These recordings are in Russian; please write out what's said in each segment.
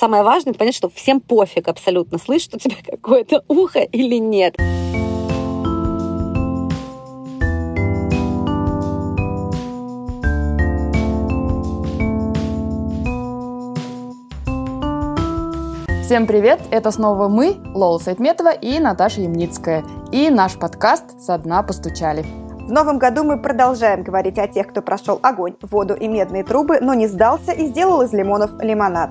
самое важное, понять, что всем пофиг абсолютно, слышит у тебя какое-то ухо или нет. Всем привет! Это снова мы, Лола Сайтметова и Наташа Ямницкая. И наш подкаст «Со дна постучали». В новом году мы продолжаем говорить о тех, кто прошел огонь, воду и медные трубы, но не сдался и сделал из лимонов лимонад.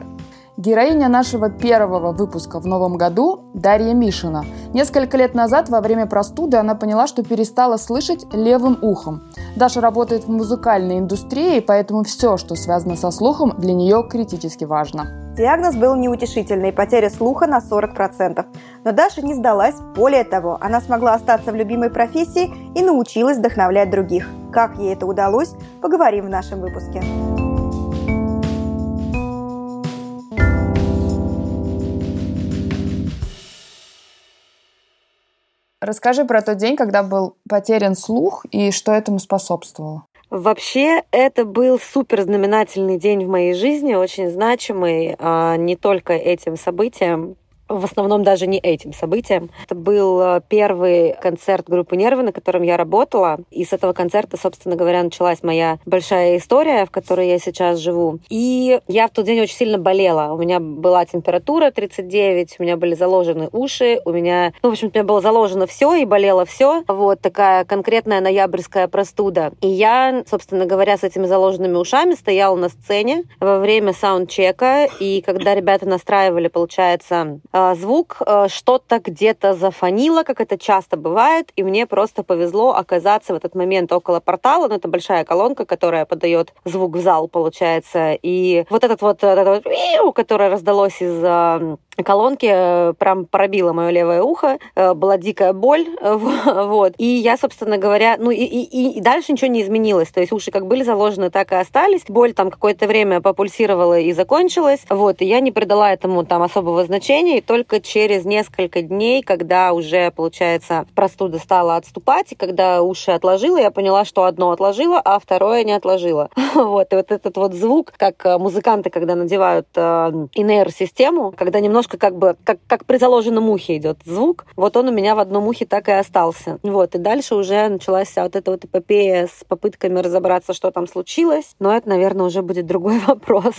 Героиня нашего первого выпуска в новом году – Дарья Мишина. Несколько лет назад во время простуды она поняла, что перестала слышать левым ухом. Даша работает в музыкальной индустрии, поэтому все, что связано со слухом, для нее критически важно. Диагноз был неутешительный – потеря слуха на 40%. Но Даша не сдалась. Более того, она смогла остаться в любимой профессии и научилась вдохновлять других. Как ей это удалось, поговорим в нашем выпуске. Расскажи про тот день, когда был потерян слух и что этому способствовало. Вообще, это был супер знаменательный день в моей жизни, очень значимый а, не только этим событием, в основном даже не этим событием. Это был э, первый концерт группы «Нервы», на котором я работала. И с этого концерта, собственно говоря, началась моя большая история, в которой я сейчас живу. И я в тот день очень сильно болела. У меня была температура 39, у меня были заложены уши, у меня, ну, в общем, у меня было заложено все и болело все. Вот такая конкретная ноябрьская простуда. И я, собственно говоря, с этими заложенными ушами стояла на сцене во время саундчека, и когда ребята настраивали, получается, звук, э, что-то где-то зафонило, как это часто бывает, и мне просто повезло оказаться в этот момент около портала, ну, это большая колонка, которая подает звук в зал, получается, и вот этот вот, этот вот которое раздалось из э, колонки прям пробило мое левое ухо, была дикая боль, вот, и я, собственно говоря, ну, и, и, и дальше ничего не изменилось, то есть уши как были заложены, так и остались, боль там какое-то время попульсировала и закончилась, вот, и я не придала этому там особого значения, только через несколько дней, когда уже, получается, простуда стала отступать, и когда уши отложила, я поняла, что одно отложила, а второе не отложила. Вот, и вот этот вот звук, как э, музыканты, когда надевают э, инейр-систему, когда немножко как бы, как, как при заложенном ухе идет звук, вот он у меня в одном ухе так и остался. Вот, и дальше уже началась вот эта вот эпопея с попытками разобраться, что там случилось, но это, наверное, уже будет другой вопрос.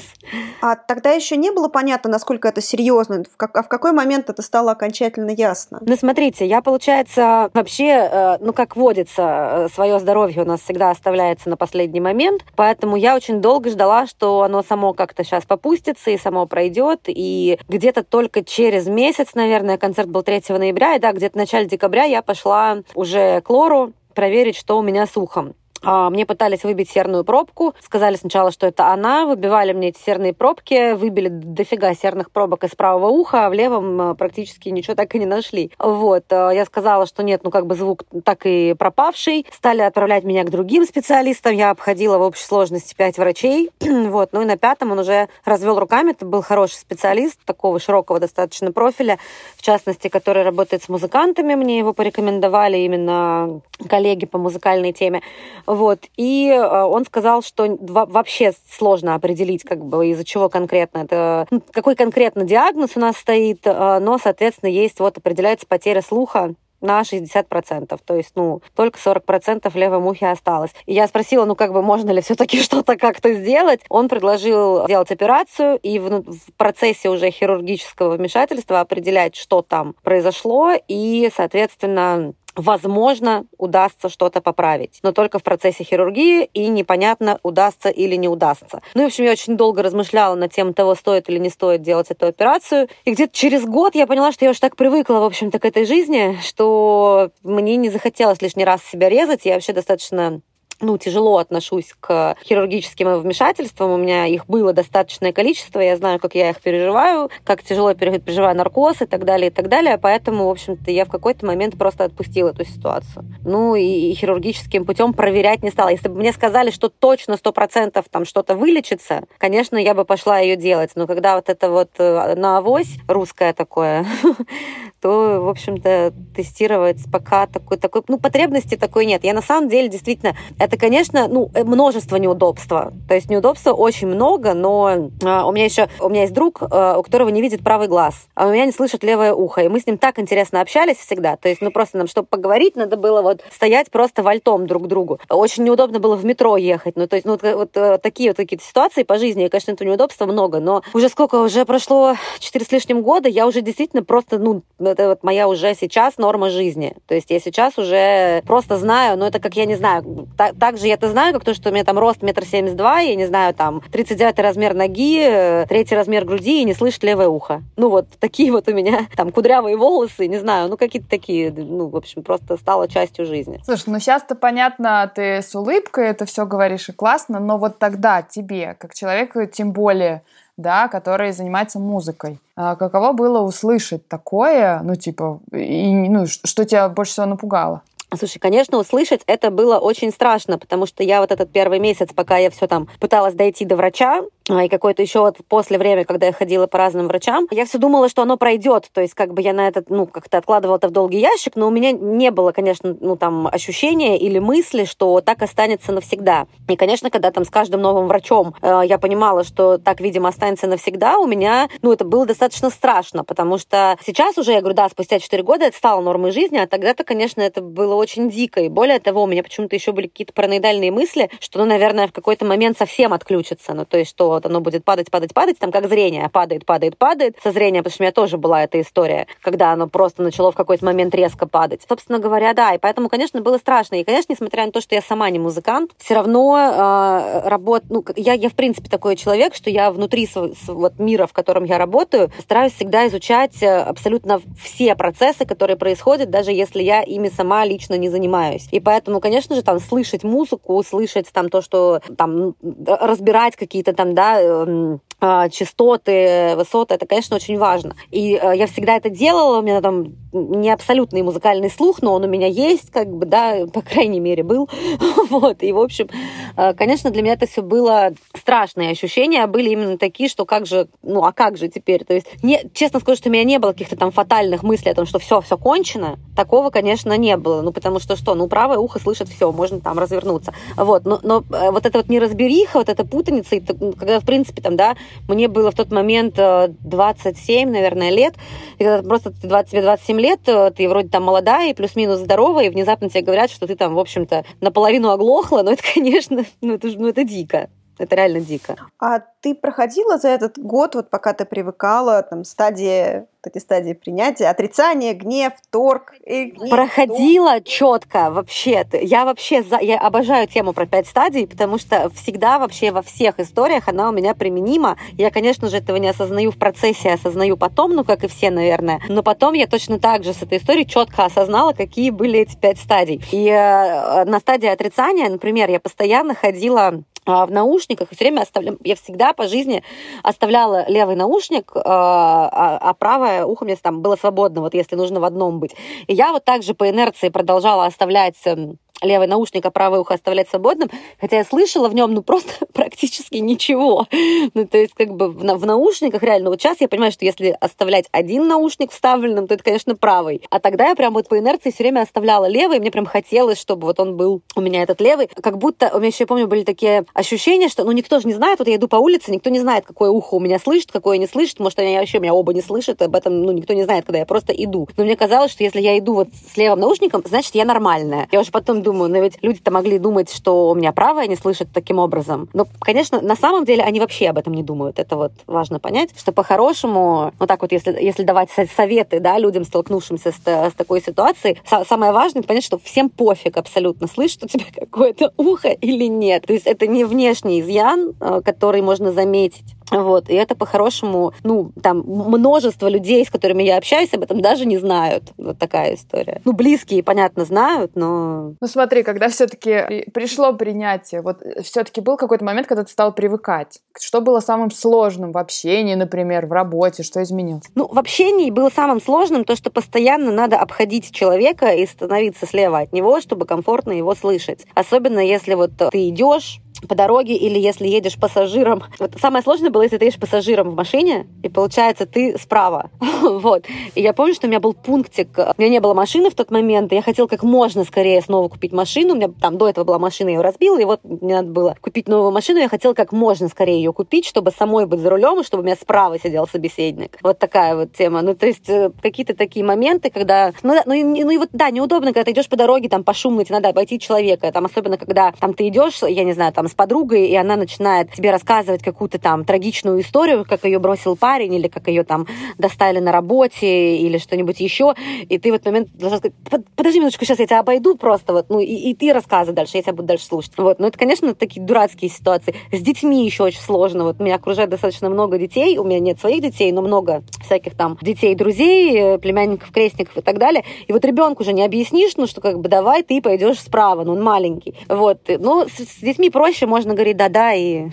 А тогда еще не было понятно, насколько это серьезно, а в какой момент это стало окончательно ясно? Ну, смотрите, я, получается, вообще, э, ну, как водится, э, свое здоровье у нас всегда оставляется на последний момент, поэтому я очень долго ждала, что оно само как-то сейчас попустится и само пройдет, и где-то только через месяц, наверное, концерт был 3 ноября, и да, где-то в начале декабря я пошла уже к Лору, проверить, что у меня с ухом. А, мне пытались выбить серную пробку. Сказали сначала, что это она. Выбивали мне эти серные пробки. Выбили дофига серных пробок из правого уха, а в левом а, практически ничего так и не нашли. Вот. А, я сказала, что нет, ну как бы звук так и пропавший. Стали отправлять меня к другим специалистам. Я обходила в общей сложности пять врачей. вот. Ну и на пятом он уже развел руками. Это был хороший специалист такого широкого достаточно профиля. В частности, который работает с музыкантами. Мне его порекомендовали именно коллеги по музыкальной теме. Вот. И э, он сказал, что вообще сложно определить, как бы из-за чего конкретно это, ну, какой конкретно диагноз у нас стоит, э, но, соответственно, есть вот определяется потеря слуха на 60%. То есть, ну, только 40% в левом ухе осталось. И я спросила, ну, как бы, можно ли все-таки что-то как-то сделать. Он предложил сделать операцию и в, в процессе уже хирургического вмешательства определять, что там произошло, и, соответственно, возможно, удастся что-то поправить. Но только в процессе хирургии, и непонятно, удастся или не удастся. Ну, в общем, я очень долго размышляла над тем, того, стоит или не стоит делать эту операцию. И где-то через год я поняла, что я уже так привыкла, в общем-то, к этой жизни, что мне не захотелось лишний раз себя резать. Я вообще достаточно ну, тяжело отношусь к хирургическим вмешательствам. У меня их было достаточное количество. Я знаю, как я их переживаю, как тяжело переживаю наркоз и так далее, и так далее. Поэтому, в общем-то, я в какой-то момент просто отпустила эту ситуацию. Ну, и, хирургическим путем проверять не стала. Если бы мне сказали, что точно сто процентов там что-то вылечится, конечно, я бы пошла ее делать. Но когда вот это вот э, на авось русское такое, то, в общем-то, тестировать пока такой, такой, ну, потребности такой нет. Я на самом деле, действительно, это, конечно, ну, э, множество неудобства. То есть неудобства очень много, но а, у меня еще, у меня есть друг, а, у которого не видит правый глаз, а у меня не слышит левое ухо. И мы с ним так интересно общались всегда. То есть, ну, просто нам, чтобы поговорить, надо было вот стоять просто вальтом друг к другу. Очень неудобно было в метро ехать. Ну, то есть, ну, вот, вот э, такие вот какие-то ситуации по жизни, и, конечно, это неудобства много, но уже сколько, уже прошло 4 с лишним года, я уже действительно просто, ну, это вот моя уже сейчас норма жизни. То есть я сейчас уже просто знаю, ну, это как, я не знаю, так, так же я это знаю, как то, что у меня там рост метр семьдесят два, я не знаю, там, 39 размер ноги, э, третий размер груди и не слышит левое ухо. Ну, вот такие вот у меня там кудрявые волосы, не знаю, ну, какие-то такие, ну, в общем, просто стало частью жизни. Слушай, ну, сейчас-то понятно, ты с улыбкой это все говоришь и классно, но вот тогда тебе, как человеку, тем более, да, который занимается музыкой. А каково было услышать такое, ну, типа, и, ну, что тебя больше всего напугало? Слушай, конечно, услышать это было очень страшно, потому что я вот этот первый месяц, пока я все там пыталась дойти до врача, а, и какое-то еще вот после время, когда я ходила по разным врачам, я все думала, что оно пройдет. То есть как бы я на этот, ну, как-то откладывала это в долгий ящик, но у меня не было, конечно, ну, там, ощущения или мысли, что так останется навсегда. И, конечно, когда там с каждым новым врачом э, я понимала, что так, видимо, останется навсегда, у меня, ну, это было достаточно страшно, потому что сейчас уже, я говорю, да, спустя 4 года это стало нормой жизни, а тогда-то, конечно, это было очень дико. И более того, у меня почему-то еще были какие-то параноидальные мысли, что, ну, наверное, в какой-то момент совсем отключится. Ну, то есть, что вот оно будет падать, падать, падать, там как зрение падает, падает, падает. Со зрением, потому что у меня тоже была эта история, когда оно просто начало в какой-то момент резко падать. Собственно говоря, да, и поэтому, конечно, было страшно. И, конечно, несмотря на то, что я сама не музыкант, все равно э, работ... ну, я, я, в принципе, такой человек, что я внутри вот, мира, в котором я работаю, стараюсь всегда изучать э, абсолютно все процессы, которые происходят, даже если я ими сама лично не занимаюсь. И поэтому, конечно же, там слышать музыку, слышать там то, что там разбирать какие-то там, да, Эм, а, частоты, высоты, это, конечно, очень важно. И э, я всегда это делала, у меня там не абсолютный музыкальный слух, но он у меня есть, как бы, да, по крайней мере, был. вот, и, в общем, э, конечно, для меня это все было страшные ощущения, были именно такие, что как же, ну, а как же теперь? То есть, не, честно скажу, что у меня не было каких-то там фатальных мыслей о том, что все, все кончено. Такого, конечно, не было. Ну, потому что что? Ну, правое ухо слышит все, можно там развернуться. Вот, но, но э, вот это вот неразбериха, вот эта путаница, когда, в принципе, там, да, мне было в тот момент 27, э, наверное, лет. И когда просто 20, тебе 27 лет, э, ты вроде там молодая и плюс-минус здоровая, и внезапно тебе говорят, что ты там, в общем-то, наполовину оглохла. Но это, конечно, ну это, ну, это дико. Это реально дико. А ты проходила за этот год, вот пока ты привыкала, там, стадии вот эти стадии принятия, отрицание, гнев, торг. И гнев, Проходила торг. четко вообще. Я вообще за, я обожаю тему про пять стадий, потому что всегда вообще во всех историях она у меня применима. Я, конечно же, этого не осознаю в процессе, осознаю потом, ну, как и все, наверное. Но потом я точно так же с этой историей четко осознала, какие были эти пять стадий. И э, на стадии отрицания, например, я постоянно ходила в наушниках, все время оставляла, я всегда по жизни оставляла левый наушник, а, а, а правое ухо у меня там было свободно, вот если нужно в одном быть. И я вот также по инерции продолжала оставлять эм, левый наушник, а правое ухо оставлять свободным, хотя я слышала в нем, ну, просто практически ничего. Ну, то есть, как бы в, в наушниках реально, вот сейчас я понимаю, что если оставлять один наушник вставленным, то это, конечно, правый. А тогда я прям вот по инерции все время оставляла левый, и мне прям хотелось, чтобы вот он был у меня этот левый. Как будто, у меня еще, я помню, были такие ощущения, что, ну, никто же не знает, вот я иду по улице, никто не знает, какое ухо у меня слышит, какое не слышит, может, они вообще меня оба не слышат, об этом, ну, никто не знает, когда я просто иду. Но мне казалось, что если я иду вот с левым наушником, значит, я нормальная. Я уже потом думаю, но ведь люди-то могли думать, что у меня правое не слышат таким образом. Но, конечно, на самом деле они вообще об этом не думают. Это вот важно понять, что по-хорошему, вот так вот, если, если давать советы, да, людям, столкнувшимся с, с такой ситуацией, самое важное понять, что всем пофиг абсолютно, слышит у тебя какое-то ухо или нет. То есть это не внешний изъян, э, который можно заметить. Вот, и это по-хорошему, ну, там, множество людей, с которыми я общаюсь, об этом даже не знают. Вот такая история. Ну, близкие, понятно, знают, но... Ну, смотри, когда все-таки пришло принятие, вот э, все-таки был какой-то момент, когда ты стал привыкать. Что было самым сложным в общении, например, в работе? Что изменилось? Ну, в общении было самым сложным то, что постоянно надо обходить человека и становиться слева от него, чтобы комфортно его слышать. Особенно если вот ты идешь, по дороге или если едешь пассажиром. Вот самое сложное было, если ты едешь пассажиром в машине, и получается ты справа. вот. И я помню, что у меня был пунктик, у меня не было машины в тот момент, и я хотела как можно скорее снова купить машину. У меня там до этого была машина, я ее разбила, и вот мне надо было купить новую машину. Я хотела как можно скорее ее купить, чтобы самой быть за рулем, и чтобы у меня справа сидел собеседник. Вот такая вот тема. Ну, то есть э, какие-то такие моменты, когда... Ну, ну, и, ну и вот, да, неудобно, когда ты идешь по дороге, там, по шуму, тебе надо обойти человека. Там, особенно, когда там ты идешь, я не знаю, там, с подругой, и она начинает тебе рассказывать какую-то там трагичную историю, как ее бросил парень, или как ее там достали на работе, или что-нибудь еще, и ты в этот момент должна сказать, подожди минуточку, сейчас я тебя обойду просто, вот, ну, и, и ты рассказывай дальше, я тебя буду дальше слушать. Вот, но это, конечно, такие дурацкие ситуации. С детьми еще очень сложно. Вот меня окружает достаточно много детей, у меня нет своих детей, но много всяких там детей, друзей, племянников, крестников и так далее. И вот ребенку уже не объяснишь, ну, что как бы давай ты пойдешь справа, ну, он маленький. Вот, ну, с, с детьми проще, можно говорить да-да и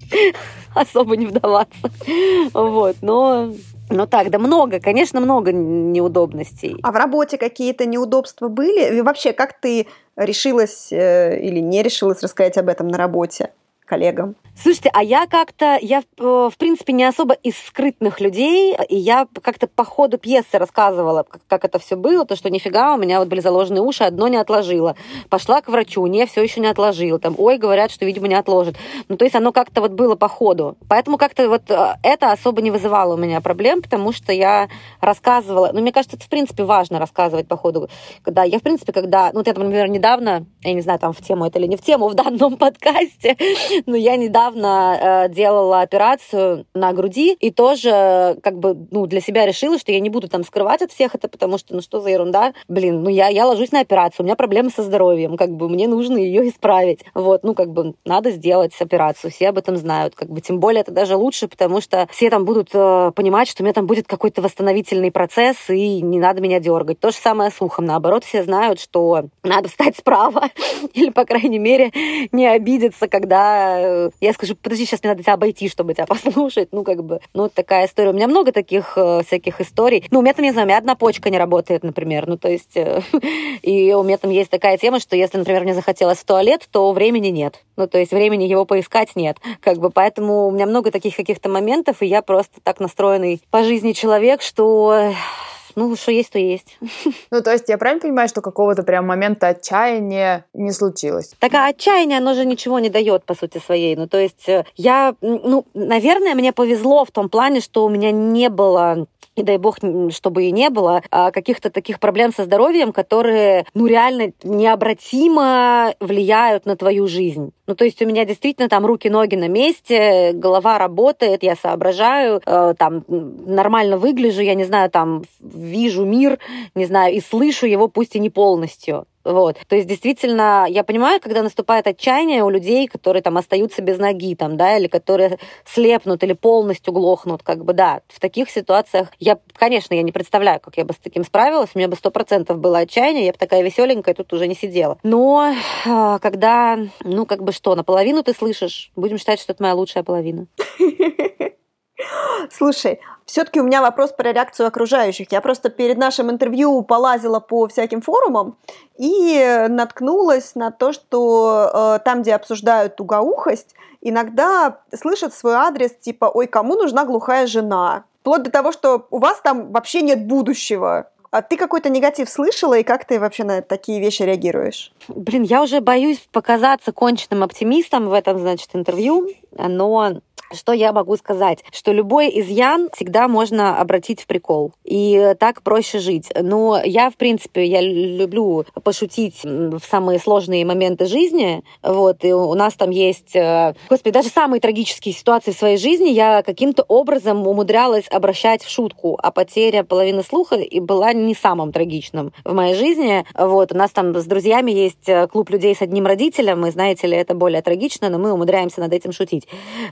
особо не вдаваться. Вот, но ну так, да много, конечно, много неудобностей. А в работе какие-то неудобства были? И вообще, как ты решилась э, или не решилась рассказать об этом на работе коллегам? Слушайте, а я как-то, я, э, в принципе, не особо из скрытных людей, и я как-то по ходу пьесы рассказывала, как, как это все было, то, что нифига, у меня вот были заложены уши, одно не отложила. Пошла к врачу, не, все еще не отложила. Там, ой, говорят, что, видимо, не отложит. Ну, то есть оно как-то вот было по ходу. Поэтому как-то вот э, это особо не вызывало у меня проблем, потому что я рассказывала, ну, мне кажется, это, в принципе, важно рассказывать по ходу. Когда я, в принципе, когда, ну, вот я, например, недавно, я не знаю, там в тему это или не в тему, в данном подкасте, но я недавно э, делала операцию на груди и тоже как бы ну, для себя решила, что я не буду там скрывать от всех это, потому что ну что за ерунда. Блин, ну я, я ложусь на операцию, у меня проблемы со здоровьем, как бы мне нужно ее исправить. Вот, ну как бы надо сделать операцию, все об этом знают. Как бы тем более это даже лучше, потому что все там будут э, понимать, что у меня там будет какой-то восстановительный процесс, и не надо меня дергать. То же самое с ухом. Наоборот, все знают, что надо встать справа, или, по крайней мере, не обидеться, когда э, я скажу, подожди, сейчас мне надо тебя обойти, чтобы тебя послушать. Ну, как бы, ну, такая история. У меня много таких э, всяких историй. Ну, у меня там, не знаю, у меня одна почка не работает, например. Ну, то есть, э, и у меня там есть такая тема, что если, например, мне захотелось в туалет, то времени нет. Ну, то есть, времени его поискать нет. Как бы, поэтому у меня много таких каких-то моментов, и я просто так настроенный по жизни человек, что ну, что есть, то есть. Ну, то есть я правильно понимаю, что какого-то прям момента отчаяния не случилось? Так, а отчаяние, оно же ничего не дает, по сути своей. Ну, то есть э, я, ну, наверное, мне повезло в том плане, что у меня не было и дай бог, чтобы и не было, а каких-то таких проблем со здоровьем, которые, ну, реально необратимо влияют на твою жизнь. Ну, то есть у меня действительно там руки-ноги на месте, голова работает, я соображаю, э, там нормально выгляжу, я не знаю, там вижу мир, не знаю, и слышу его, пусть и не полностью. Вот. То есть, действительно, я понимаю, когда наступает отчаяние у людей, которые там остаются без ноги, там, да, или которые слепнут или полностью глохнут, как бы, да, в таких ситуациях я, конечно, я не представляю, как я бы с таким справилась, у меня бы сто процентов было отчаяние, я бы такая веселенькая тут уже не сидела. Но а, когда, ну, как бы что, наполовину ты слышишь, будем считать, что это моя лучшая половина. Слушай, все-таки у меня вопрос про реакцию окружающих. Я просто перед нашим интервью полазила по всяким форумам и наткнулась на то, что э, там, где обсуждают тугоухость, иногда слышат свой адрес типа «Ой, кому нужна глухая жена?» Вплоть до того, что у вас там вообще нет будущего. А ты какой-то негатив слышала, и как ты вообще на такие вещи реагируешь? Блин, я уже боюсь показаться конченным оптимистом в этом, значит, интервью, но что я могу сказать? Что любой изъян всегда можно обратить в прикол. И так проще жить. Но я, в принципе, я люблю пошутить в самые сложные моменты жизни. Вот, и у нас там есть... Э, господи, даже самые трагические ситуации в своей жизни я каким-то образом умудрялась обращать в шутку. А потеря половины слуха и была не самым трагичным в моей жизни. Вот, у нас там с друзьями есть э, клуб людей с одним родителем, и, знаете ли, это более трагично, но мы умудряемся над этим шутить.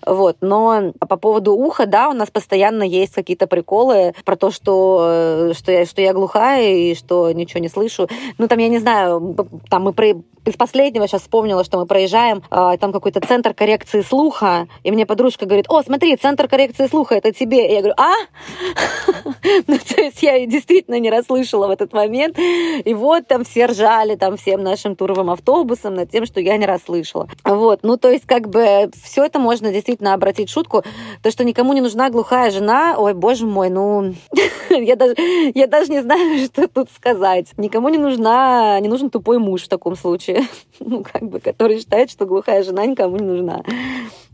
Вот, Но по поводу уха, да, у нас постоянно есть какие-то приколы про то, что, что, я, что я глухая и что ничего не слышу. Ну, там, я не знаю, там мы про, из последнего сейчас вспомнила, что мы проезжаем, а, там какой-то центр коррекции слуха, и мне подружка говорит, о, смотри, центр коррекции слуха, это тебе. И я говорю, а? Ну, то есть я действительно не расслышала в этот момент. И вот там все ржали, там всем нашим туровым автобусом над тем, что я не расслышала. Вот, ну, то есть как бы все это можно действительно обратить в шутку. То, что никому не нужна глухая жена, ой, боже мой, ну, я даже, я даже не знаю, что тут сказать. Никому не нужна, не нужен тупой муж в таком случае. ну, как бы, который считает, что глухая жена никому не нужна.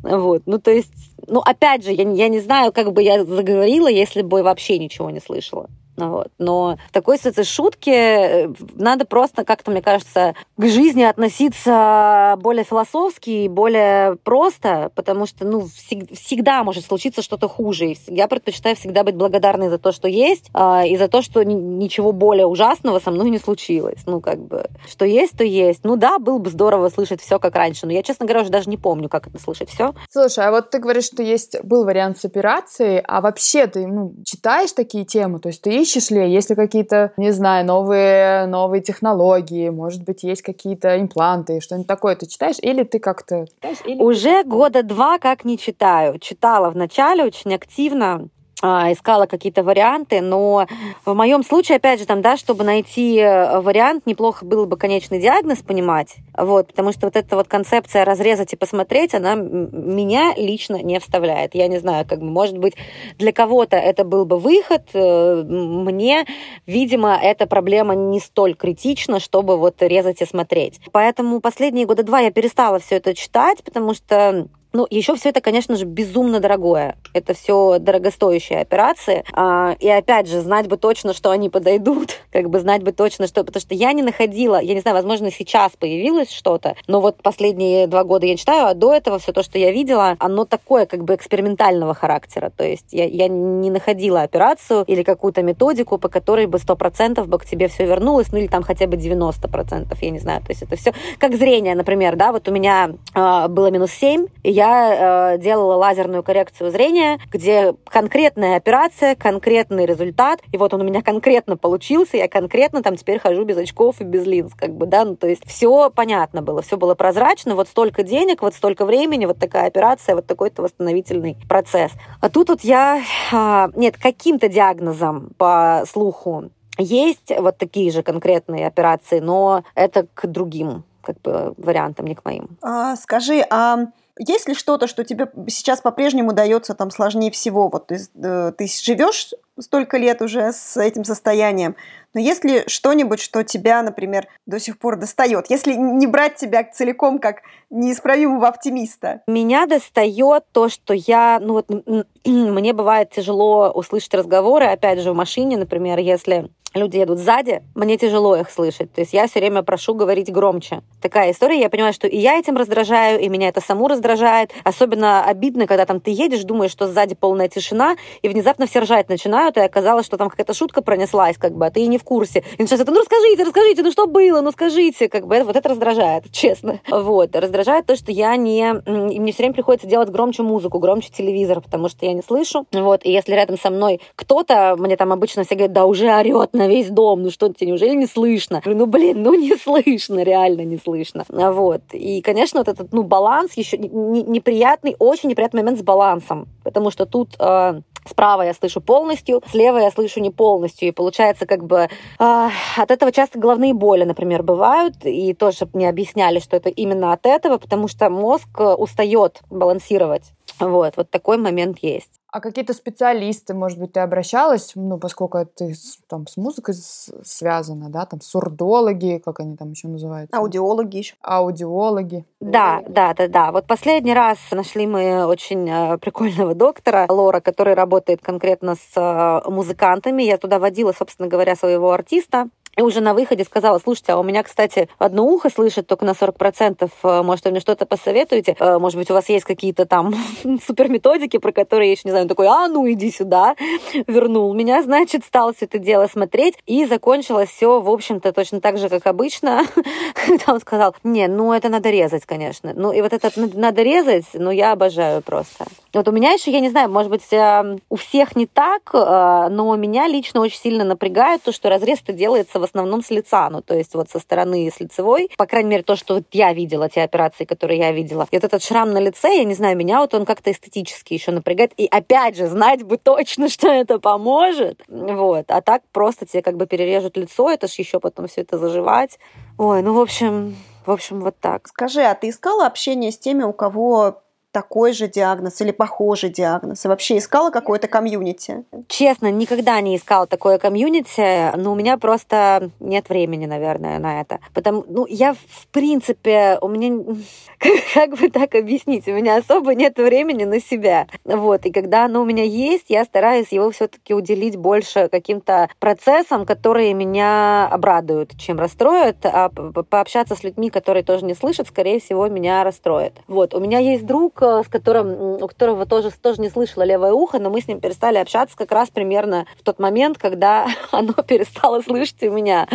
Вот, ну, то есть, ну, опять же, я, я не знаю, как бы я заговорила, если бы вообще ничего не слышала. Вот. Но в такой ситуации шутки э, надо просто как-то, мне кажется, к жизни относиться более философски и более просто, потому что ну, всегда может случиться что-то хуже. Я предпочитаю всегда быть благодарной за то, что есть, а, и за то, что ничего более ужасного со мной не случилось. Ну, как бы, что есть, то есть. Ну да, было бы здорово слышать все как раньше, но я, честно говоря, уже даже не помню, как это слышать все. Слушай, а вот ты говоришь, что есть был вариант с операцией, а вообще ты ну, читаешь такие темы, то есть ты ищешь ли, есть ли какие-то, не знаю, новые, новые технологии, может быть, есть какие-то импланты, что-нибудь такое ты читаешь, или ты как-то... Или... Уже года два как не читаю. Читала в начале очень активно, искала какие-то варианты, но в моем случае, опять же, там, да, чтобы найти э, вариант, неплохо было бы конечный диагноз понимать, вот, потому что вот эта вот концепция разрезать и посмотреть, она меня лично не вставляет. Я не знаю, как бы, может быть, для кого-то это был бы выход, э, мне, видимо, эта проблема не столь критична, чтобы вот резать и смотреть. Поэтому последние года два я перестала все это читать, потому что ну, еще все это, конечно же, безумно дорогое. Это все дорогостоящие операции. А, и опять же, знать бы точно, что они подойдут, как бы знать бы точно, что... Потому что я не находила, я не знаю, возможно, сейчас появилось что-то, но вот последние два года я читаю, а до этого все то, что я видела, оно такое как бы экспериментального характера. То есть я, я не находила операцию или какую-то методику, по которой бы 100% бы к тебе все вернулось, ну или там хотя бы 90%, я не знаю. То есть это все как зрение, например, да, вот у меня э, было минус 7, и я э, делала лазерную коррекцию зрения, где конкретная операция, конкретный результат, и вот он у меня конкретно получился, я конкретно там теперь хожу без очков и без линз, как бы, да, ну, то есть все понятно было, все было прозрачно, вот столько денег, вот столько времени, вот такая операция, вот такой-то восстановительный процесс. А тут вот я, э, нет, каким-то диагнозом по слуху есть вот такие же конкретные операции, но это к другим как бы вариантам, не к моим. А, скажи, а есть ли что-то, что тебе сейчас по-прежнему дается там сложнее всего? Вот ты, э, ты живешь столько лет уже с этим состоянием, но есть ли что-нибудь, что тебя, например, до сих пор достает? Если не брать тебя целиком как неисправимого оптимиста. Меня достает то, что я, ну вот, мне бывает тяжело услышать разговоры, опять же, в машине, например, если люди едут сзади, мне тяжело их слышать. То есть я все время прошу говорить громче. Такая история. Я понимаю, что и я этим раздражаю, и меня это саму раздражает. Особенно обидно, когда там ты едешь, думаешь, что сзади полная тишина, и внезапно все ржать начинают, и оказалось, что там какая-то шутка пронеслась, как бы, а ты и не в курсе. И начинается, ну расскажите, расскажите, ну что было, ну скажите, как бы, вот это раздражает, честно. Вот, раздражает то, что я не... И мне все время приходится делать громче музыку, громче телевизор, потому что я не слышу. Вот, и если рядом со мной кто-то, мне там обычно все говорят, да уже орет на весь дом, ну что тебе, неужели не слышно? ну блин, ну не слышно, реально не слышно. Вот. И, конечно, вот этот, ну, баланс еще неприятный, очень неприятный момент с балансом, потому что тут э, Справа я слышу полностью, слева я слышу не полностью. И получается, как бы э, от этого часто головные боли, например, бывают. И тоже мне объясняли, что это именно от этого, потому что мозг устает балансировать. Вот, вот такой момент есть. А какие-то специалисты, может быть, ты обращалась, ну, поскольку ты там с музыкой связана, да, там сурдологи, как они там еще называются? Аудиологи еще. Аудиологи. Да, да, да, да. Вот последний раз нашли мы очень э, прикольного доктора Лора, который работает конкретно с э, музыкантами. Я туда водила, собственно говоря, своего артиста. И уже на выходе сказала, слушайте, а у меня, кстати, одно ухо слышит только на 40%, э, может, вы мне что-то посоветуете? Э, может быть, у вас есть какие-то там супер методики, про которые я еще не знаю. Он такой, а ну иди сюда, вернул меня, значит, стал все это дело смотреть, и закончилось все, в общем-то, точно так же, как обычно, когда он сказал, не, ну это надо резать, конечно. Ну и вот это надо резать, ну я обожаю просто. Вот у меня еще, я не знаю, может быть, э, у всех не так, э, но меня лично очень сильно напрягает то, что разрез-то делается в основном с лица, ну, то есть вот со стороны с лицевой, по крайней мере, то, что вот я видела, те операции, которые я видела. И вот этот шрам на лице, я не знаю, меня вот он как-то эстетически еще напрягает. И опять же, знать бы точно, что это поможет. Вот. А так просто тебе как бы перережут лицо, это ж еще потом все это заживать. Ой, ну, в общем, в общем, вот так. Скажи, а ты искала общение с теми, у кого такой же диагноз или похожий диагноз? И вообще искала какое-то комьюнити? Честно, никогда не искала такое комьюнити, но у меня просто нет времени, наверное, на это. Потому, ну, я, в принципе, у меня, как, как бы так объяснить, у меня особо нет времени на себя. Вот, и когда оно у меня есть, я стараюсь его все-таки уделить больше каким-то процессам, которые меня обрадуют, чем расстроят, а пообщаться с людьми, которые тоже не слышат, скорее всего, меня расстроит. Вот, у меня есть друг, с которым, у которого тоже, тоже не слышала левое ухо, но мы с ним перестали общаться как раз примерно в тот момент, когда оно перестало слышать у меня.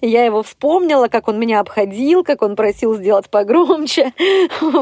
Я его вспомнила, как он меня обходил, как он просил сделать погромче.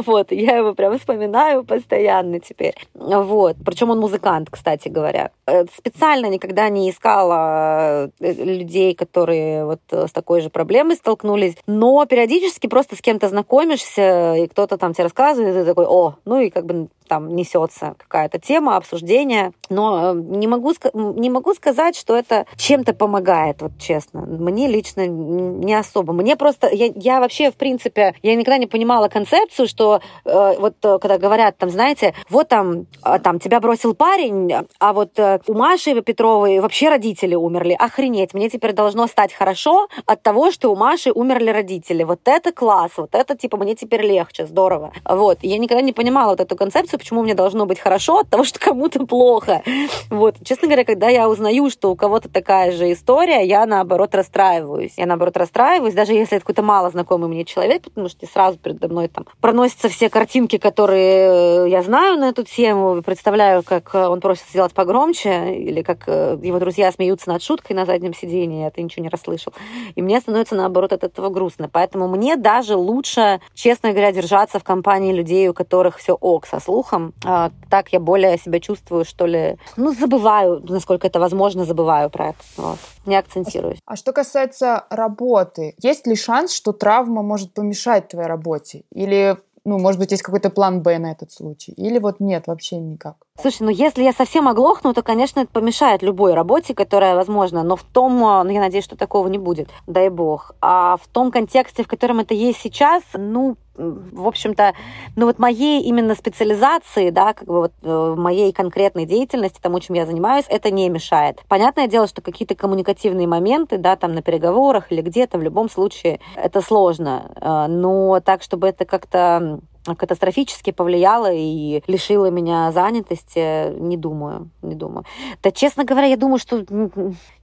Вот, я его прям вспоминаю постоянно теперь. Вот, причем он музыкант, кстати говоря. Э, специально никогда не искала э, людей, которые вот с такой же проблемой столкнулись, но периодически просто с кем-то знакомишься, и кто-то там тебе рассказывает, и ты такой, о, ну и как бы там несется какая-то тема, обсуждение, но э, не могу, не могу сказать, что это чем-то помогает, вот честно. Мне лично не особо. Мне просто, я, я вообще, в принципе, я никогда не понимала концепцию, что э, вот э, когда говорят, там, знаете, вот там, а, там тебя бросил парень, а вот э, у Маши Петровой вообще родители умерли. Охренеть, мне теперь должно стать хорошо от того, что у Маши умерли родители. Вот это класс, вот это, типа, мне теперь легче, здорово. Вот. Я никогда не понимала вот эту концепцию, почему мне должно быть хорошо от того, что кому-то плохо. Вот, честно говоря, когда я узнаю, что у кого-то такая же история, я наоборот расстраиваюсь. Я наоборот расстраиваюсь, даже если это какой-то мало знакомый мне человек, потому что сразу передо мной там проносятся все картинки, которые я знаю на эту тему, представляю, как он просит сделать погромче, или как э, его друзья смеются над шуткой на заднем сидении, а ты ничего не расслышал. И мне становится, наоборот, от этого грустно. Поэтому мне даже лучше, честно говоря, держаться в компании людей, у которых все ок со слухом, духом. А, так я более себя чувствую, что ли. Ну, забываю, насколько это возможно, забываю про это. Вот. Не акцентируюсь. А что касается работы, есть ли шанс, что травма может помешать твоей работе? Или ну, может быть, есть какой-то план Б на этот случай? Или вот нет, вообще никак? Слушай, ну если я совсем оглохну, то, конечно, это помешает любой работе, которая возможна, но в том, ну, я надеюсь, что такого не будет, дай бог. А в том контексте, в котором это есть сейчас, ну, в общем-то, ну вот моей именно специализации, да, как бы вот э, моей конкретной деятельности, тому, чем я занимаюсь, это не мешает. Понятное дело, что какие-то коммуникативные моменты, да, там на переговорах или где-то, в любом случае, это сложно. Э, но так, чтобы это как-то катастрофически повлияло и лишило меня занятости, не думаю, не думаю. Да, честно говоря, я думаю, что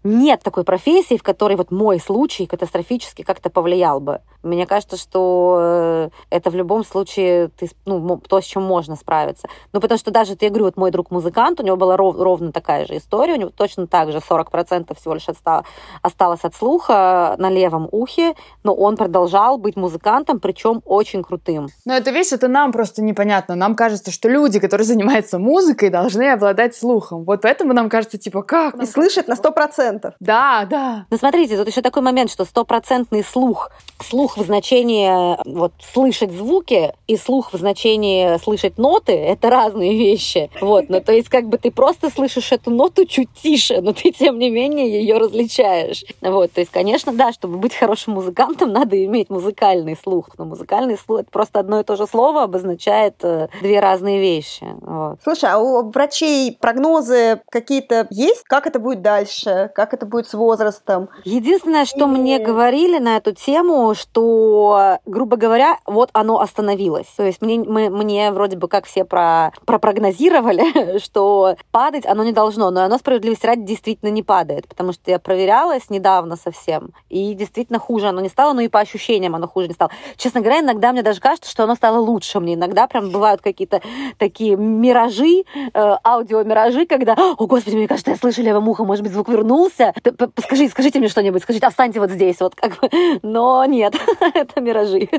нет такой профессии, в которой вот мой случай катастрофически как-то повлиял бы. Мне кажется, что э, это в любом случае ты, ну, то, с чем можно справиться. Ну, потому что даже, я говорю, вот мой друг музыкант, у него была ров, ровно такая же история, у него точно так же 40% всего лишь отстало, осталось от слуха на левом ухе, но он продолжал быть музыкантом, причем очень крутым. Но это весь это нам просто непонятно. Нам кажется, что люди, которые занимаются музыкой, должны обладать слухом. Вот поэтому нам кажется, типа, как? И слышать на сто процентов. Да, да. Ну, смотрите, тут еще такой момент, что стопроцентный слух, слух в значении вот слышать звуки и слух в значении слышать ноты, это разные вещи. Вот, ну, то есть, как бы ты просто слышишь эту ноту чуть тише, но ты, тем не менее, ее различаешь. Вот, то есть, конечно, да, чтобы быть хорошим музыкантом, надо иметь музыкальный слух. Но музыкальный слух — это просто одно и то же слово, слово обозначает э, две разные вещи. Вот. Слушай, а у врачей прогнозы какие-то есть? Как это будет дальше? Как это будет с возрастом? Единственное, что И... мне говорили на эту тему, что, грубо говоря, вот оно остановилось. То есть мне, мы, мне вроде бы как все про, пропрогнозировали, что падать оно не должно, но оно справедливости ради действительно не падает, потому что я проверялась недавно совсем, и действительно хуже оно не стало, но и по ощущениям оно хуже не стало. Честно говоря, иногда мне даже кажется, что оно стало лучше. Мне иногда прям бывают какие-то такие миражи, э, аудиомиражи, когда, о, господи, мне кажется, я слышу левым ухом, может быть, звук вернулся. Скажите, скажите мне что-нибудь, скажите, останьте вот здесь, вот как бы. Но нет, это миражи.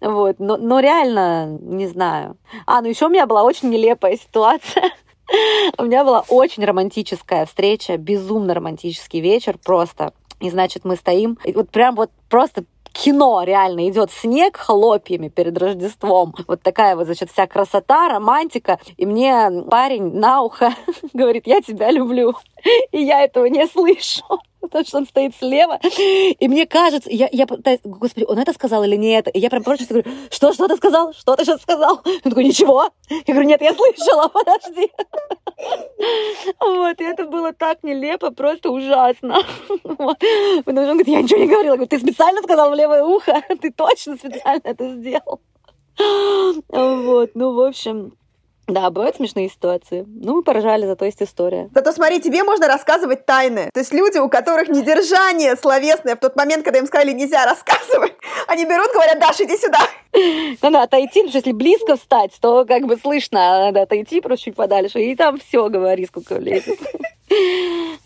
Вот, но, но реально, не знаю. А, ну еще у меня была очень нелепая ситуация. У меня была очень романтическая встреча, безумно романтический вечер просто. И, значит, мы стоим, и вот прям вот просто кино реально идет снег хлопьями перед Рождеством. Вот такая вот, значит, вся красота, романтика. И мне парень на ухо говорит, я тебя люблю. И я этого не слышу потому что он стоит слева. И мне кажется, я, я господи, он это сказал или нет? И я прям просто говорю, что, что ты сказал? Что ты сейчас сказал? Он такой, ничего. Я говорю, нет, я слышала, подожди. Вот, и это было так нелепо, просто ужасно. Вот. Он говорит, я ничего не говорила. Я говорю, ты специально сказал в левое ухо? Ты точно специально это сделал? Вот, ну, в общем, да, бывают смешные ситуации. Ну, мы поражали, зато есть история. Зато смотри, тебе можно рассказывать тайны. То есть люди, у которых недержание словесное в тот момент, когда им сказали нельзя рассказывать, они берут, говорят, Даша, иди сюда. Надо отойти, потому что если близко встать, то как бы слышно, а надо отойти просто чуть подальше, и там все говори, сколько влезет.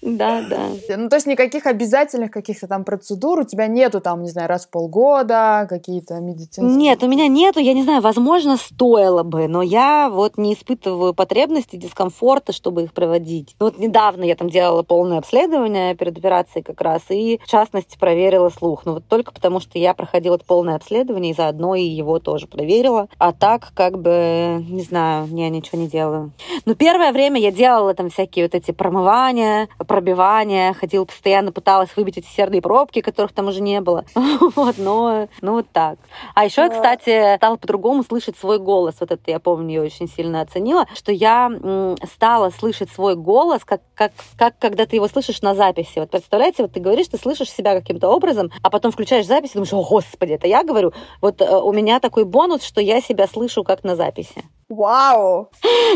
Да, да. Ну, то есть никаких обязательных каких-то там процедур у тебя нету там, не знаю, раз в полгода, какие-то медицинские? Нет, у меня нету, я не знаю, возможно, стоило бы, но я вот не испытываю потребности, дискомфорта, чтобы их проводить. Вот недавно я там делала полное обследование перед операцией как раз, и в частности проверила слух. Ну вот только потому, что я проходила это полное обследование, и заодно и его тоже проверила. А так, как бы, не знаю, я ничего не делаю. Но первое время я делала там всякие вот эти промывания, пробивания, ходила постоянно, пыталась выбить эти серные пробки, которых там уже не было. Вот, но, ну вот так. А еще я, кстати, стала по-другому слышать свой голос. Вот это я помню, я очень сильно оценила, что я стала слышать свой голос, как, как, как когда ты его слышишь на записи. Вот представляете, вот ты говоришь, ты слышишь себя каким-то образом, а потом включаешь запись и думаешь, о, господи, это я говорю. Вот э, у меня такой бонус, что я себя слышу как на записи. Вау!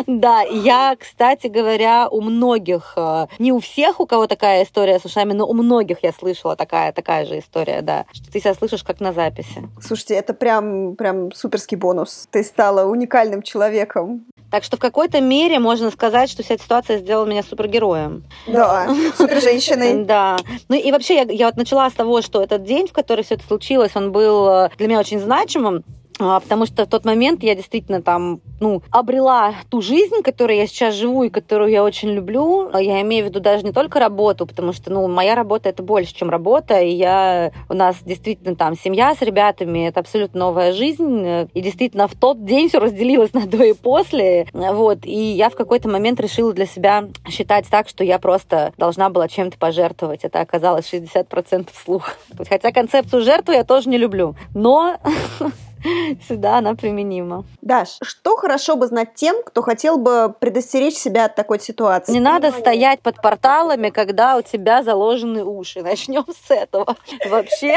Да, я, кстати говоря, у многих, э, не у всех, у кого такая история с ушами, но у многих я слышала такая, такая же история, да, что ты себя слышишь как на записи. Слушайте, это прям, прям суперский бонус. Ты стала уникальным человеком. Так что в какой-то мере можно сказать, что вся эта ситуация сделала меня супергероем. Да, супер-женщиной. Да. Ну и вообще я, я вот начала с того, что этот день, в который все это случилось, он был э, для меня очень значимым. А, потому что в тот момент я действительно там, ну, обрела ту жизнь, которой я сейчас живу и которую я очень люблю. А я имею в виду даже не только работу, потому что, ну, моя работа это больше, чем работа, и я, у нас действительно там семья с ребятами, это абсолютно новая жизнь, и действительно в тот день все разделилось на до и после, вот, и я в какой-то момент решила для себя считать так, что я просто должна была чем-то пожертвовать. Это оказалось 60% слух. Хотя концепцию жертвы я тоже не люблю, но сюда она применима. Даш, что хорошо бы знать тем, кто хотел бы предостеречь себя от такой ситуации? Не надо стоять под порталами, когда у тебя заложены уши. Начнем с этого. Вообще,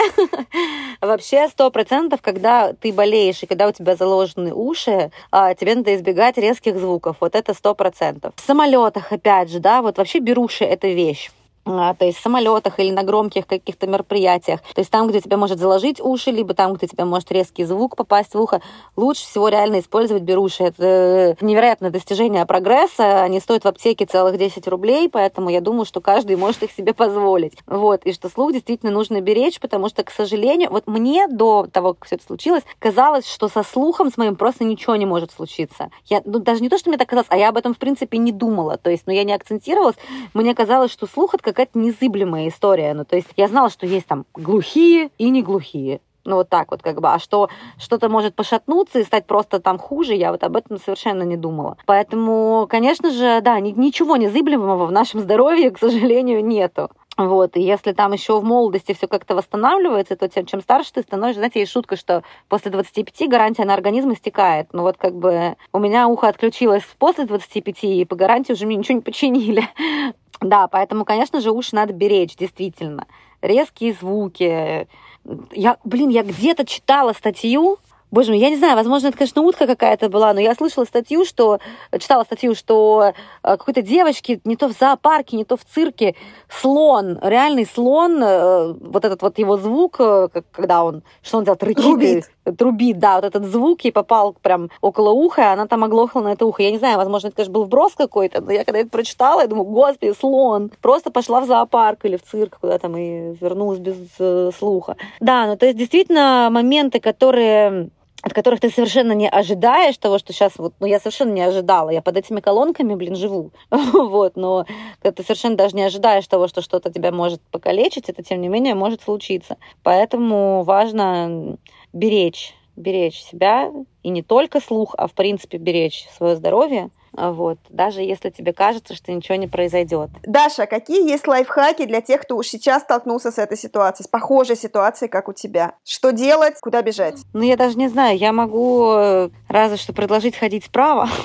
вообще сто процентов, когда ты болеешь и когда у тебя заложены уши, а, тебе надо избегать резких звуков. Вот это сто процентов. В самолетах, опять же, да, вот вообще беруши это вещь. А, то есть в самолетах или на громких каких-то мероприятиях. То есть там, где тебя может заложить уши, либо там, где тебя может резкий звук попасть в ухо, лучше всего реально использовать беруши. Это невероятное достижение прогресса. Они стоят в аптеке целых 10 рублей, поэтому я думаю, что каждый может их себе позволить. Вот. И что слух действительно нужно беречь, потому что, к сожалению, вот мне до того, как все это случилось, казалось, что со слухом с моим просто ничего не может случиться. Я, ну, даже не то, что мне так казалось, а я об этом, в принципе, не думала. То есть, ну, я не акцентировалась. Мне казалось, что слух — это какая-то незыблемая история. Ну, то есть я знала, что есть там глухие и не глухие. Ну, вот так вот как бы. А что что-то может пошатнуться и стать просто там хуже, я вот об этом совершенно не думала. Поэтому, конечно же, да, ничего незыблемого в нашем здоровье, к сожалению, нету. Вот, и если там еще в молодости все как-то восстанавливается, то тем, чем старше ты становишься, знаете, есть шутка, что после 25 гарантия на организм истекает. Ну вот как бы у меня ухо отключилось после 25, и по гарантии уже мне ничего не починили. Да, поэтому, конечно же, уши надо беречь, действительно. Резкие звуки. Я, блин, я где-то читала статью, Боже мой, я не знаю, возможно, это, конечно, утка какая-то была, но я слышала статью, что, читала статью, что э, какой-то девочке не то в зоопарке, не то в цирке слон, реальный слон, э, вот этот вот его звук, э, когда он, что он делает, рычит. Рубит. трубит, да, вот этот звук ей попал прям около уха, и она там оглохла на это ухо. Я не знаю, возможно, это, конечно, был вброс какой-то, но я когда это прочитала, я думаю, господи, слон. Просто пошла в зоопарк или в цирк куда там и вернулась без слуха. Да, ну то есть действительно моменты, которые от которых ты совершенно не ожидаешь того, что сейчас вот, ну, я совершенно не ожидала, я под этими колонками, блин, живу, вот, но ты совершенно даже не ожидаешь того, что что-то тебя может покалечить, это, тем не менее, может случиться. Поэтому важно беречь, беречь себя, и не только слух, а, в принципе, беречь свое здоровье, вот, даже если тебе кажется, что ничего не произойдет. Даша, какие есть лайфхаки для тех, кто уж сейчас столкнулся с этой ситуацией, с похожей ситуацией, как у тебя? Что делать, куда бежать? Ну, я даже не знаю, я могу э, разве что предложить ходить справа.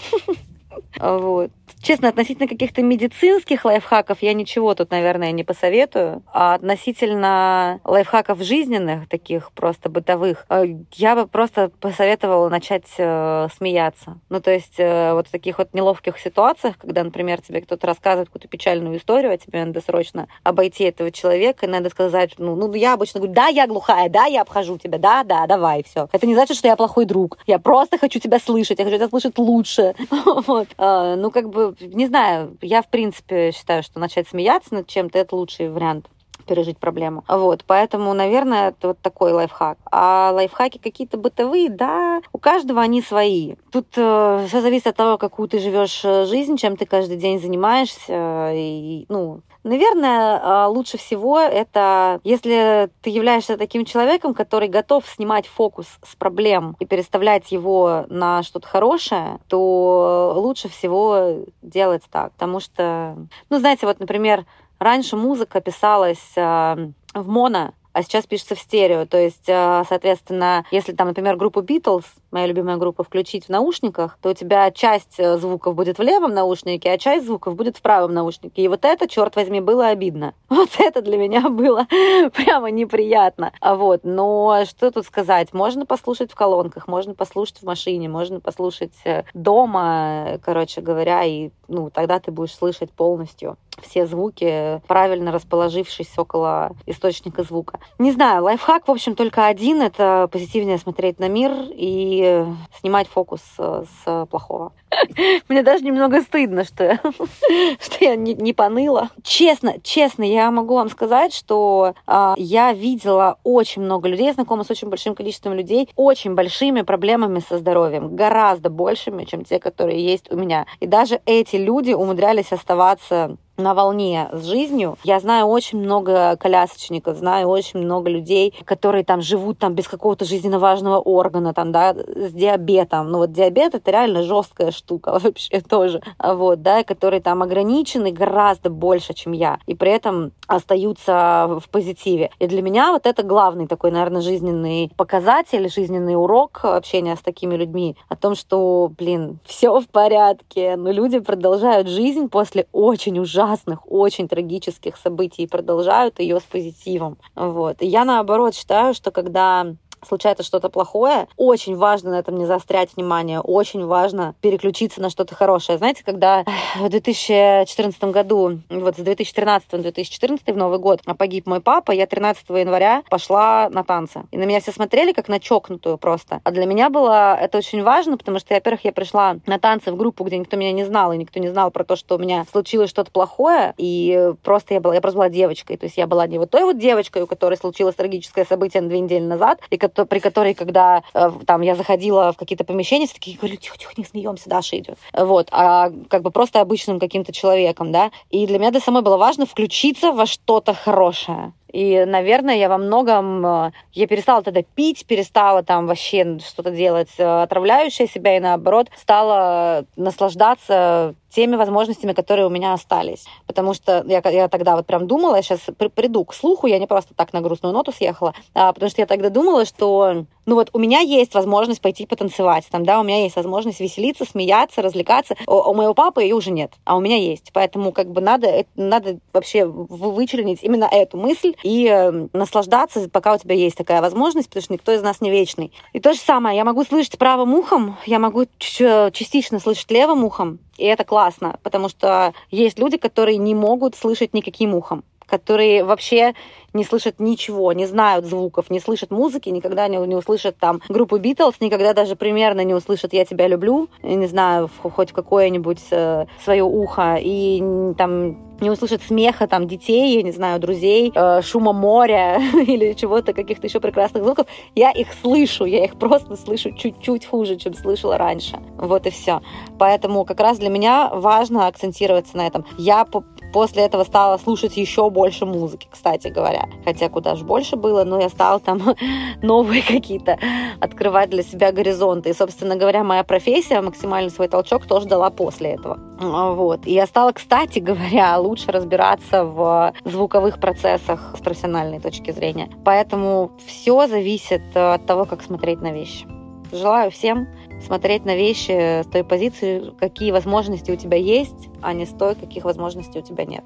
Вот. Честно, относительно каких-то медицинских лайфхаков я ничего тут, наверное, не посоветую. А относительно лайфхаков жизненных, таких просто бытовых, э, я бы просто посоветовала начать э, смеяться. Ну, то есть э, вот в таких вот неловких ситуациях, когда, например, тебе кто-то рассказывает какую-то печальную историю, а тебе надо срочно обойти этого человека, и надо сказать, ну, ну я обычно говорю, да, я глухая, да, я обхожу тебя, да, да, давай, все. Это не значит, что я плохой друг. Я просто хочу тебя слышать, я хочу тебя слышать лучше. А, ну, как бы не знаю, я, в принципе, считаю, что начать смеяться над чем-то – это лучший вариант пережить проблему. Вот, поэтому, наверное, это вот такой лайфхак. А лайфхаки какие-то бытовые, да, у каждого они свои. Тут э, все зависит от того, какую ты живешь э, жизнь, чем ты каждый день занимаешься. И, ну, Наверное, а, лучше всего это, если ты являешься таким человеком, который готов снимать фокус с проблем и переставлять его на что-то хорошее, то лучше всего делать так. Потому что, ну, знаете, вот, например, раньше музыка писалась а, в моно, а сейчас пишется в стерео. То есть, а, соответственно, если там, например, группу Beatles, моя любимая группа, включить в наушниках, то у тебя часть э, звуков будет в левом наушнике, а часть звуков будет в правом наушнике. И вот это, черт возьми, было обидно. Вот это для меня было прямо неприятно. А вот, но что тут сказать? Можно послушать в колонках, можно послушать в машине, можно послушать э, дома, короче говоря, и ну, тогда ты будешь слышать полностью все звуки, правильно расположившись около источника звука. Не знаю, лайфхак, в общем, только один. Это позитивнее смотреть на мир и снимать фокус э, с плохого. Мне даже немного стыдно, что, что я не, не поныла. Честно, честно, я могу вам сказать, что э, я видела очень много людей, знакома с очень большим количеством людей, очень большими проблемами со здоровьем, гораздо большими, чем те, которые есть у меня. И даже эти люди умудрялись оставаться на волне с жизнью. Я знаю очень много колясочников, знаю очень много людей, которые там живут там без какого-то жизненно важного органа, там, да, с диабетом. Ну вот диабет это реально жесткая штука вообще тоже, вот, да, которые там ограничены гораздо больше, чем я, и при этом остаются в позитиве. И для меня вот это главный такой, наверное, жизненный показатель, жизненный урок общения с такими людьми о том, что, блин, все в порядке, но люди продолжают жизнь после очень ужасного ужасных, очень трагических событий и продолжают ее с позитивом. Вот. И я наоборот считаю, что когда случается что-то плохое, очень важно на этом не заострять внимание, очень важно переключиться на что-то хорошее. Знаете, когда в 2014 году, вот с 2013 на 2014 в Новый год погиб мой папа, я 13 января пошла на танцы. И на меня все смотрели как на чокнутую просто. А для меня было это очень важно, потому что, во-первых, я пришла на танцы в группу, где никто меня не знал, и никто не знал про то, что у меня случилось что-то плохое, и просто я была, я просто была девочкой. То есть я была не вот той вот девочкой, у которой случилось трагическое событие две недели назад, и при которой, когда э, там я заходила в какие-то помещения, все такие говорю, тихо, тихо, не смеемся, Даша идет. Вот, а как бы просто обычным каким-то человеком, да. И для меня для самой было важно включиться во что-то хорошее. И, наверное, я во многом... Э, я перестала тогда пить, перестала там вообще что-то делать э, отравляющее себя, и наоборот, стала наслаждаться теми возможностями, которые у меня остались. Потому что я, я тогда вот прям думала, я сейчас при, приду к слуху, я не просто так на грустную ноту съехала, а, потому что я тогда думала, что ну вот у меня есть возможность пойти потанцевать, там, да, у меня есть возможность веселиться, смеяться, развлекаться. У, у моего папы ее уже нет, а у меня есть. Поэтому как бы надо, надо вообще вычленить именно эту мысль и э, наслаждаться, пока у тебя есть такая возможность, потому что никто из нас не вечный. И то же самое, я могу слышать правым ухом, я могу частично слышать левым ухом, и это классно, потому что есть люди, которые не могут слышать никаким ухом которые вообще не слышат ничего, не знают звуков, не слышат музыки, никогда не, не услышат там группу Битлз, никогда даже примерно не услышат «Я тебя люблю», не знаю, хоть какое-нибудь э, свое ухо, и там не услышат смеха там детей, я не знаю, друзей, э, шума моря или чего-то, каких-то еще прекрасных звуков, я их слышу, я их просто слышу чуть-чуть хуже, чем слышала раньше. Вот и все. Поэтому как раз для меня важно акцентироваться на этом. Я после этого стала слушать еще больше музыки, кстати говоря. Хотя куда же больше было, но я стала там новые какие-то открывать для себя горизонты. И, собственно говоря, моя профессия, максимальный свой толчок тоже дала после этого. Вот. И я стала, кстати говоря, лучше разбираться в звуковых процессах с профессиональной точки зрения. Поэтому все зависит от того, как смотреть на вещи. Желаю всем смотреть на вещи с той позиции, какие возможности у тебя есть, а не с той, каких возможностей у тебя нет.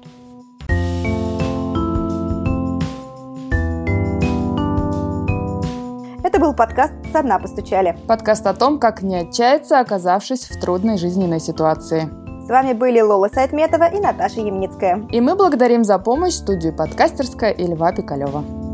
Это был подкаст «Со дна постучали». Подкаст о том, как не отчаяться, оказавшись в трудной жизненной ситуации. С вами были Лола Сайтметова и Наташа Ямницкая. И мы благодарим за помощь студию «Подкастерская» и Льва Пикалева.